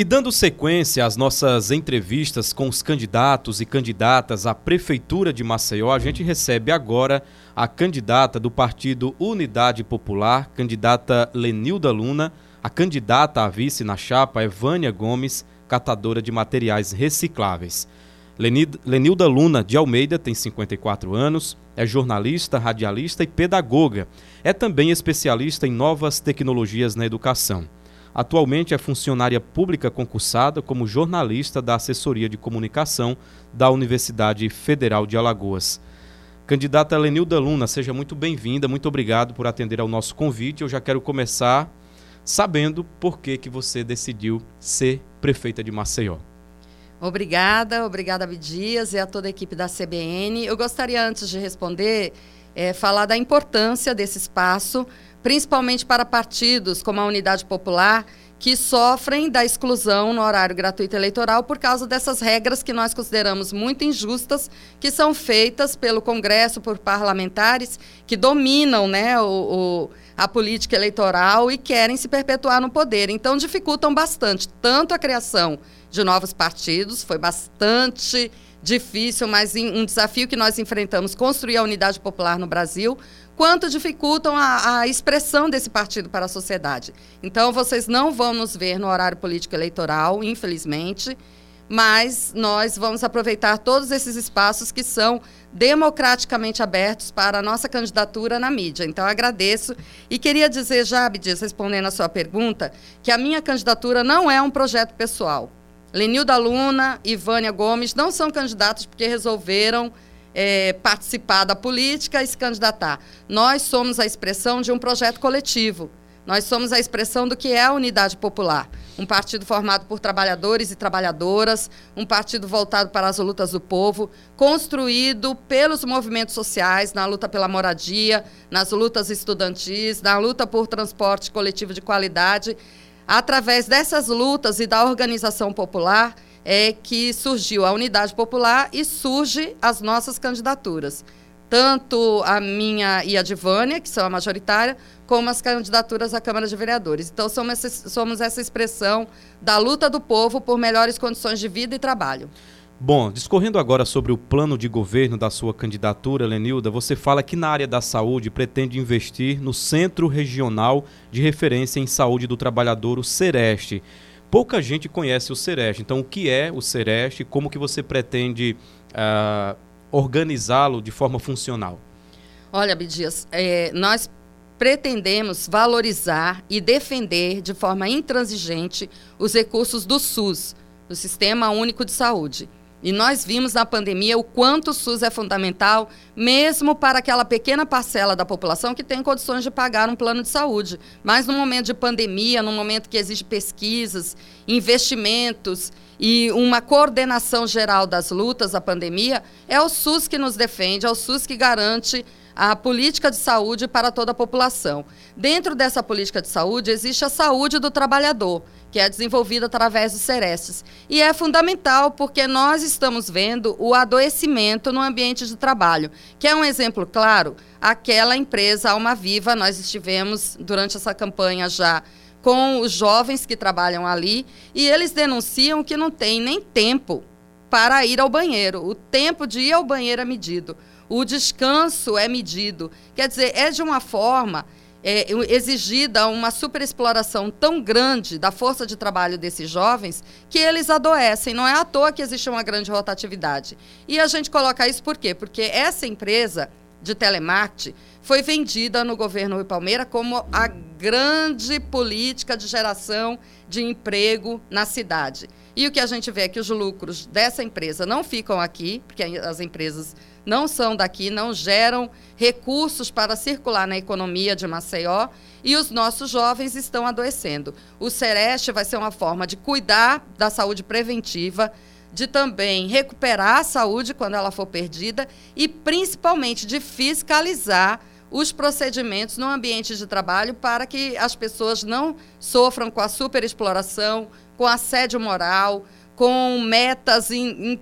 E dando sequência às nossas entrevistas com os candidatos e candidatas à Prefeitura de Maceió, a gente recebe agora a candidata do Partido Unidade Popular, candidata Lenilda Luna, a candidata a vice na chapa é Vânia Gomes, catadora de materiais recicláveis. Lenilda Luna de Almeida tem 54 anos, é jornalista, radialista e pedagoga. É também especialista em novas tecnologias na educação. Atualmente é funcionária pública concursada como jornalista da Assessoria de Comunicação da Universidade Federal de Alagoas. Candidata Lenilda Luna, seja muito bem-vinda, muito obrigado por atender ao nosso convite. Eu já quero começar sabendo por que, que você decidiu ser prefeita de Maceió. Obrigada, obrigada Abdias e a toda a equipe da CBN. Eu gostaria, antes de responder, é, falar da importância desse espaço principalmente para partidos como a Unidade Popular, que sofrem da exclusão no horário gratuito eleitoral por causa dessas regras que nós consideramos muito injustas, que são feitas pelo Congresso, por parlamentares que dominam né, o, o, a política eleitoral e querem se perpetuar no poder. Então, dificultam bastante, tanto a criação de novos partidos, foi bastante difícil, mas um desafio que nós enfrentamos construir a unidade popular no Brasil, quanto dificultam a, a, expressão desse partido para a sociedade. Então, vocês não vão nos ver no horário político eleitoral, infelizmente, mas nós vamos aproveitar todos esses espaços que são democraticamente abertos para a nossa candidatura na mídia. Então, agradeço e queria dizer já, Abdias, respondendo a sua pergunta, que a minha candidatura não é um projeto pessoal. Lenilda Luna e Vânia Gomes não são candidatos porque resolveram é, participar da política e se candidatar. Nós somos a expressão de um projeto coletivo. Nós somos a expressão do que é a unidade popular. Um partido formado por trabalhadores e trabalhadoras, um partido voltado para as lutas do povo, construído pelos movimentos sociais, na luta pela moradia, nas lutas estudantis, na luta por transporte coletivo de qualidade. Através dessas lutas e da organização popular, é que surgiu a Unidade Popular e surge as nossas candidaturas. Tanto a minha e a de Vânia, que são a majoritária, como as candidaturas à Câmara de Vereadores. Então, somos essa, somos essa expressão da luta do povo por melhores condições de vida e trabalho. Bom, discorrendo agora sobre o plano de governo da sua candidatura, Lenilda, você fala que na área da saúde pretende investir no Centro Regional de Referência em Saúde do Trabalhador, o Sereste pouca gente conhece o Sereste. Então, o que é o Sereste? Como que você pretende uh, organizá-lo de forma funcional? Olha, Bidias, é, nós pretendemos valorizar e defender de forma intransigente os recursos do SUS, do Sistema Único de Saúde. E nós vimos na pandemia o quanto o SUS é fundamental, mesmo para aquela pequena parcela da população que tem condições de pagar um plano de saúde. Mas no momento de pandemia, no momento que exige pesquisas, investimentos e uma coordenação geral das lutas da pandemia, é o SUS que nos defende, é o SUS que garante a política de saúde para toda a população. Dentro dessa política de saúde existe a saúde do trabalhador que é desenvolvida através dos Cerestes. E é fundamental porque nós estamos vendo o adoecimento no ambiente de trabalho, que é um exemplo claro, aquela empresa Alma Viva, nós estivemos durante essa campanha já com os jovens que trabalham ali e eles denunciam que não tem nem tempo para ir ao banheiro. O tempo de ir ao banheiro é medido, o descanso é medido. Quer dizer, é de uma forma é, exigida uma superexploração tão grande da força de trabalho desses jovens que eles adoecem. Não é à toa que existe uma grande rotatividade. E a gente coloca isso por quê? Porque essa empresa de telemarketing foi vendida no governo Rui Palmeira como a grande política de geração de emprego na cidade. E o que a gente vê é que os lucros dessa empresa não ficam aqui, porque as empresas não são daqui, não geram recursos para circular na economia de Maceió e os nossos jovens estão adoecendo. O Sereste vai ser uma forma de cuidar da saúde preventiva, de também recuperar a saúde quando ela for perdida e principalmente de fiscalizar os procedimentos no ambiente de trabalho para que as pessoas não sofram com a superexploração, com assédio moral, com metas in, in,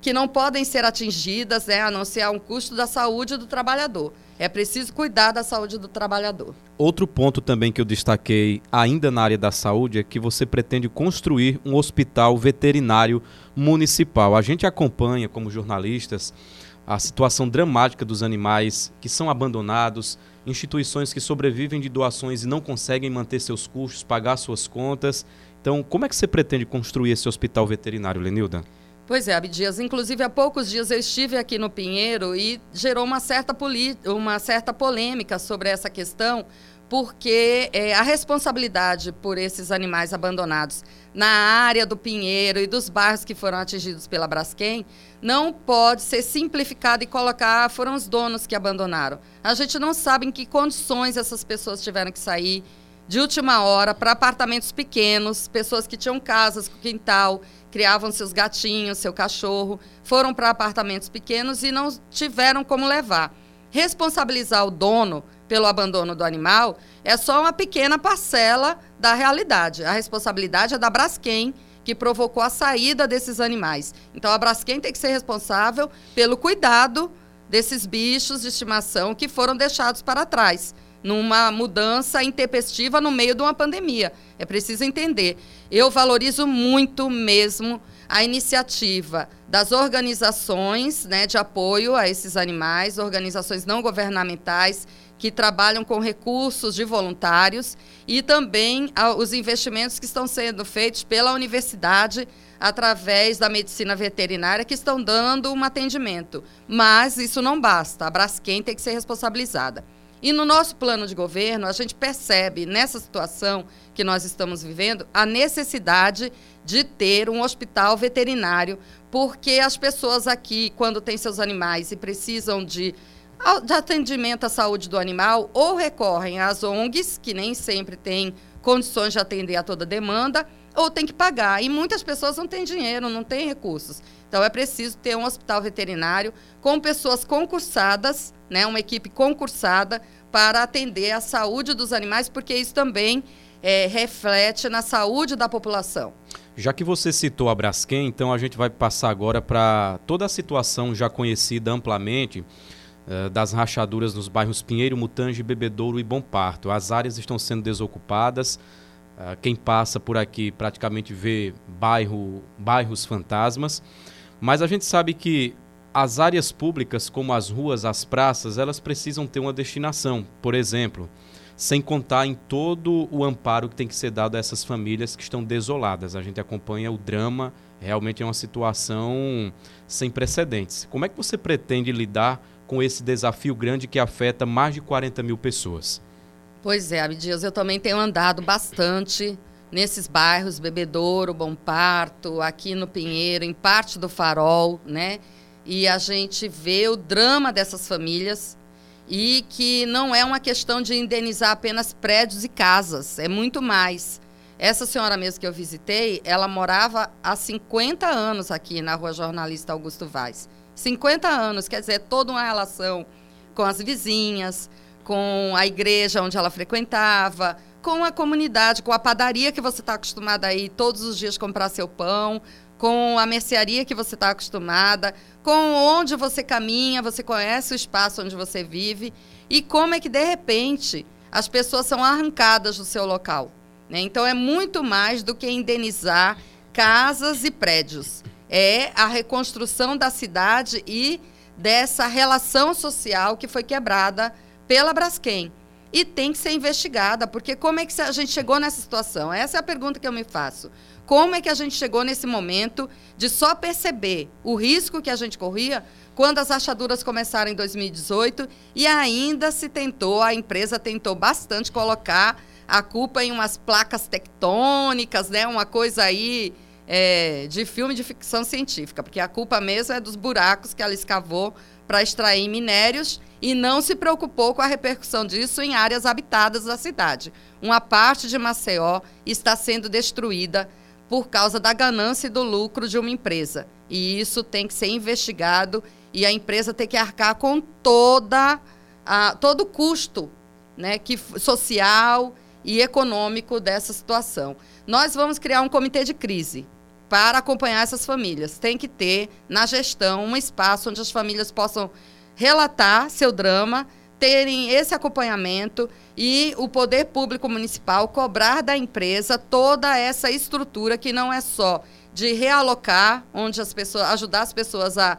que não podem ser atingidas, né, a não ser a um custo da saúde do trabalhador. É preciso cuidar da saúde do trabalhador. Outro ponto também que eu destaquei, ainda na área da saúde, é que você pretende construir um hospital veterinário municipal. A gente acompanha, como jornalistas, a situação dramática dos animais que são abandonados, instituições que sobrevivem de doações e não conseguem manter seus custos, pagar suas contas. Então, como é que você pretende construir esse hospital veterinário, Lenilda? Pois é, Abdias. Inclusive, há poucos dias eu estive aqui no Pinheiro e gerou uma certa, uma certa polêmica sobre essa questão, porque é, a responsabilidade por esses animais abandonados na área do Pinheiro e dos bairros que foram atingidos pela Braskem não pode ser simplificada e colocar foram os donos que abandonaram. A gente não sabe em que condições essas pessoas tiveram que sair de última hora para apartamentos pequenos, pessoas que tinham casas com quintal, criavam seus gatinhos, seu cachorro, foram para apartamentos pequenos e não tiveram como levar. Responsabilizar o dono pelo abandono do animal é só uma pequena parcela da realidade. A responsabilidade é da Braskem, que provocou a saída desses animais. Então, a Braskem tem que ser responsável pelo cuidado desses bichos de estimação que foram deixados para trás, numa mudança intempestiva no meio de uma pandemia. É preciso entender. Eu valorizo muito mesmo a iniciativa das organizações né, de apoio a esses animais, organizações não governamentais que trabalham com recursos de voluntários e também os investimentos que estão sendo feitos pela universidade através da medicina veterinária que estão dando um atendimento. Mas isso não basta, a Braskem tem que ser responsabilizada. E no nosso plano de governo, a gente percebe nessa situação que nós estamos vivendo a necessidade de ter um hospital veterinário, porque as pessoas aqui, quando têm seus animais e precisam de de atendimento à saúde do animal ou recorrem às ONGs, que nem sempre têm condições de atender a toda demanda, ou tem que pagar. E muitas pessoas não têm dinheiro, não têm recursos. Então é preciso ter um hospital veterinário com pessoas concursadas, né, uma equipe concursada para atender a saúde dos animais, porque isso também é, reflete na saúde da população. Já que você citou a Braskem, então a gente vai passar agora para toda a situação já conhecida amplamente eh, das rachaduras nos bairros Pinheiro, Mutange, Bebedouro e Bom Parto. As áreas estão sendo desocupadas. Uh, quem passa por aqui praticamente vê bairro, bairros fantasmas. Mas a gente sabe que as áreas públicas, como as ruas, as praças, elas precisam ter uma destinação. Por exemplo, sem contar em todo o amparo que tem que ser dado a essas famílias que estão desoladas. A gente acompanha o drama, realmente é uma situação sem precedentes. Como é que você pretende lidar com esse desafio grande que afeta mais de 40 mil pessoas. Pois é, Abdias, eu também tenho andado bastante nesses bairros, Bebedouro, Bom Parto, aqui no Pinheiro, em parte do Farol, né? E a gente vê o drama dessas famílias e que não é uma questão de indenizar apenas prédios e casas, é muito mais. Essa senhora mesmo que eu visitei, ela morava há 50 anos aqui na Rua Jornalista Augusto Vaz. 50 anos, quer dizer, toda uma relação com as vizinhas, com a igreja onde ela frequentava, com a comunidade, com a padaria que você está acostumada a ir todos os dias comprar seu pão, com a mercearia que você está acostumada, com onde você caminha, você conhece o espaço onde você vive e como é que, de repente, as pessoas são arrancadas do seu local. Né? Então, é muito mais do que indenizar casas e prédios é a reconstrução da cidade e dessa relação social que foi quebrada pela Braskem. E tem que ser investigada, porque como é que a gente chegou nessa situação? Essa é a pergunta que eu me faço. Como é que a gente chegou nesse momento de só perceber o risco que a gente corria quando as achaduras começaram em 2018 e ainda se tentou, a empresa tentou bastante colocar a culpa em umas placas tectônicas, né? Uma coisa aí é, de filme de ficção científica, porque a culpa mesmo é dos buracos que ela escavou para extrair minérios e não se preocupou com a repercussão disso em áreas habitadas da cidade. Uma parte de Maceió está sendo destruída por causa da ganância e do lucro de uma empresa. E isso tem que ser investigado e a empresa tem que arcar com toda a, todo o custo né, que, social e econômico dessa situação. Nós vamos criar um comitê de crise para acompanhar essas famílias. Tem que ter na gestão um espaço onde as famílias possam relatar seu drama, terem esse acompanhamento e o poder público municipal cobrar da empresa toda essa estrutura que não é só de realocar, onde as pessoas ajudar as pessoas a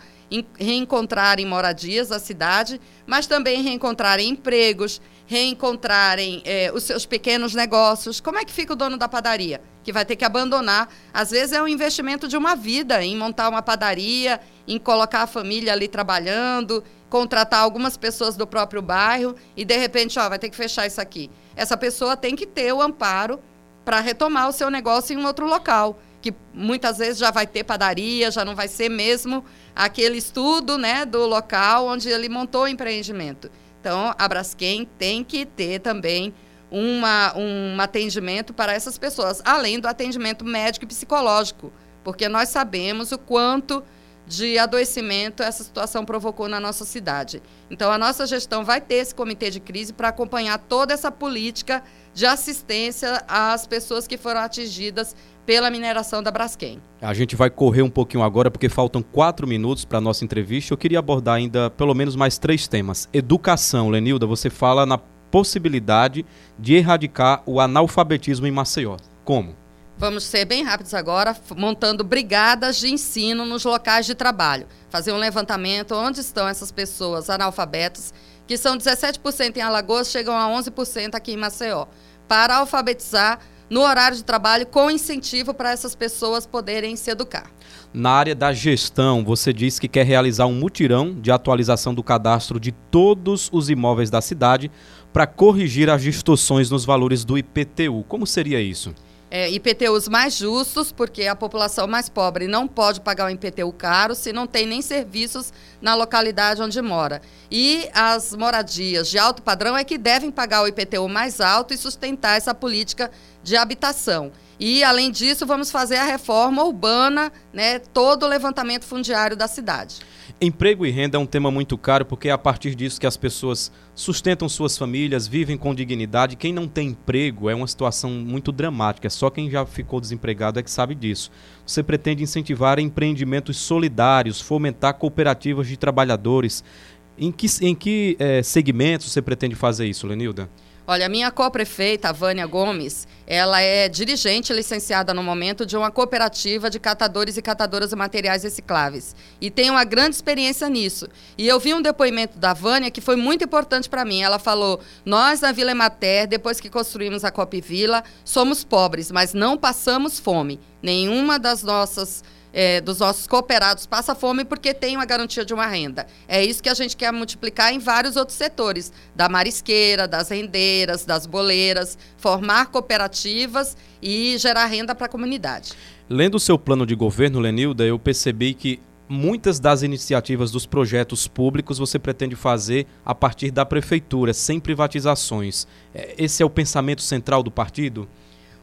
reencontrarem moradias da cidade, mas também reencontrarem empregos, reencontrarem eh, os seus pequenos negócios. Como é que fica o dono da padaria? Que vai ter que abandonar. Às vezes é um investimento de uma vida em montar uma padaria, em colocar a família ali trabalhando, contratar algumas pessoas do próprio bairro e de repente, ó, vai ter que fechar isso aqui. Essa pessoa tem que ter o amparo para retomar o seu negócio em um outro local que muitas vezes já vai ter padaria, já não vai ser mesmo aquele estudo né, do local onde ele montou o empreendimento. Então, a Braskem tem que ter também uma, um atendimento para essas pessoas, além do atendimento médico e psicológico, porque nós sabemos o quanto de adoecimento essa situação provocou na nossa cidade. Então, a nossa gestão vai ter esse comitê de crise para acompanhar toda essa política de assistência às pessoas que foram atingidas pela mineração da Braskem. A gente vai correr um pouquinho agora, porque faltam quatro minutos para a nossa entrevista. Eu queria abordar ainda pelo menos mais três temas. Educação, Lenilda, você fala na possibilidade de erradicar o analfabetismo em Maceió. Como? Vamos ser bem rápidos agora, montando brigadas de ensino nos locais de trabalho. Fazer um levantamento onde estão essas pessoas analfabetas, que são 17% em Alagoas, chegam a 11% aqui em Maceió, para alfabetizar no horário de trabalho com incentivo para essas pessoas poderem se educar. Na área da gestão, você disse que quer realizar um mutirão de atualização do cadastro de todos os imóveis da cidade para corrigir as distorções nos valores do IPTU. Como seria isso? é, IPTUs mais justos, porque a população mais pobre não pode pagar um IPTU caro se não tem nem serviços na localidade onde mora. E as moradias de alto padrão é que devem pagar o IPTU mais alto e sustentar essa política de habitação. E, além disso, vamos fazer a reforma urbana, né, todo o levantamento fundiário da cidade. Emprego e renda é um tema muito caro porque é a partir disso que as pessoas sustentam suas famílias, vivem com dignidade. Quem não tem emprego é uma situação muito dramática. Só quem já ficou desempregado é que sabe disso. Você pretende incentivar empreendimentos solidários, fomentar cooperativas de trabalhadores. Em que, em que é, segmentos você pretende fazer isso, Lenilda? Olha, a minha co-prefeita, Vânia Gomes, ela é dirigente licenciada no momento de uma cooperativa de catadores e catadoras de materiais recicláveis. E tem uma grande experiência nisso. E eu vi um depoimento da Vânia que foi muito importante para mim. Ela falou: Nós, na Vila Emater, depois que construímos a Cop Vila, somos pobres, mas não passamos fome. Nenhuma das nossas é, dos nossos cooperados passa fome porque tem uma garantia de uma renda. É isso que a gente quer multiplicar em vários outros setores, da marisqueira, das rendeiras, das boleiras, formar cooperativas e gerar renda para a comunidade. Lendo o seu plano de governo, Lenilda, eu percebi que muitas das iniciativas dos projetos públicos você pretende fazer a partir da prefeitura, sem privatizações. É, esse é o pensamento central do partido?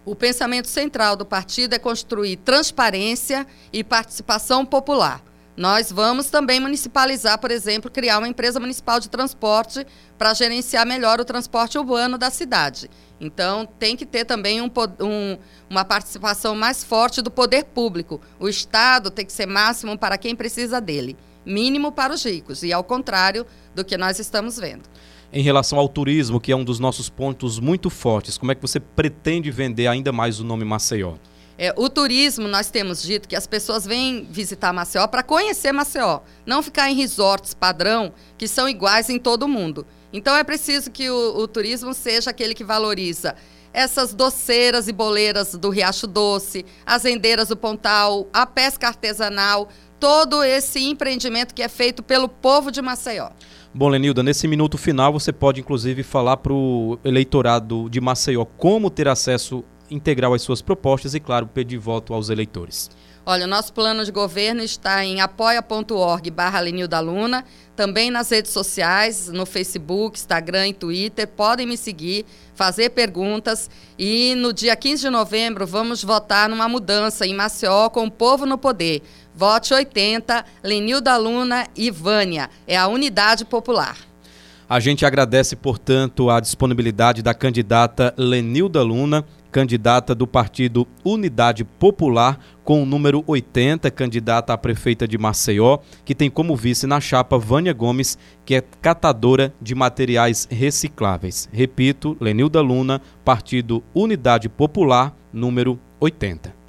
O pensamento central do partido é construir transparência e participação popular. Nós vamos também municipalizar, por exemplo, criar uma empresa municipal de transporte para gerenciar melhor o transporte urbano da cidade. Então, tem que ter também um, um, uma participação mais forte do poder público. O Estado tem que ser máximo para quem precisa dele, mínimo para os ricos, e ao contrário do que nós estamos vendo em relação ao turismo, que é um dos nossos pontos muito fortes. Como é que você pretende vender ainda mais o nome Maceió? É, o turismo, nós temos dito que as pessoas vêm visitar Maceió para conhecer Maceió, não ficar em resorts padrão que são iguais em todo o mundo. Então é preciso que o, o turismo seja aquele que valoriza essas doceiras e boleiras do Riacho Doce, as rendeiras do Pontal, a pesca artesanal, todo esse empreendimento que é feito pelo povo de Maceió. Bom, Lenilda, nesse minuto final você pode inclusive falar para o eleitorado de Maceió como ter acesso integral às suas propostas e, claro, pedir voto aos eleitores. Olha, o nosso plano de governo está em apoia.org barra Lenilda Luna, também nas redes sociais, no Facebook, Instagram e Twitter. Podem me seguir, fazer perguntas e no dia 15 de novembro vamos votar numa mudança em Maceió com o povo no poder. Vote 80, Lenilda Luna e Vânia. É a unidade popular. A gente agradece, portanto, a disponibilidade da candidata Lenilda Luna candidata do partido Unidade Popular, com o número 80, candidata a prefeita de Maceió, que tem como vice na chapa Vânia Gomes, que é catadora de materiais recicláveis. Repito, Lenilda Luna, partido Unidade Popular, número 80.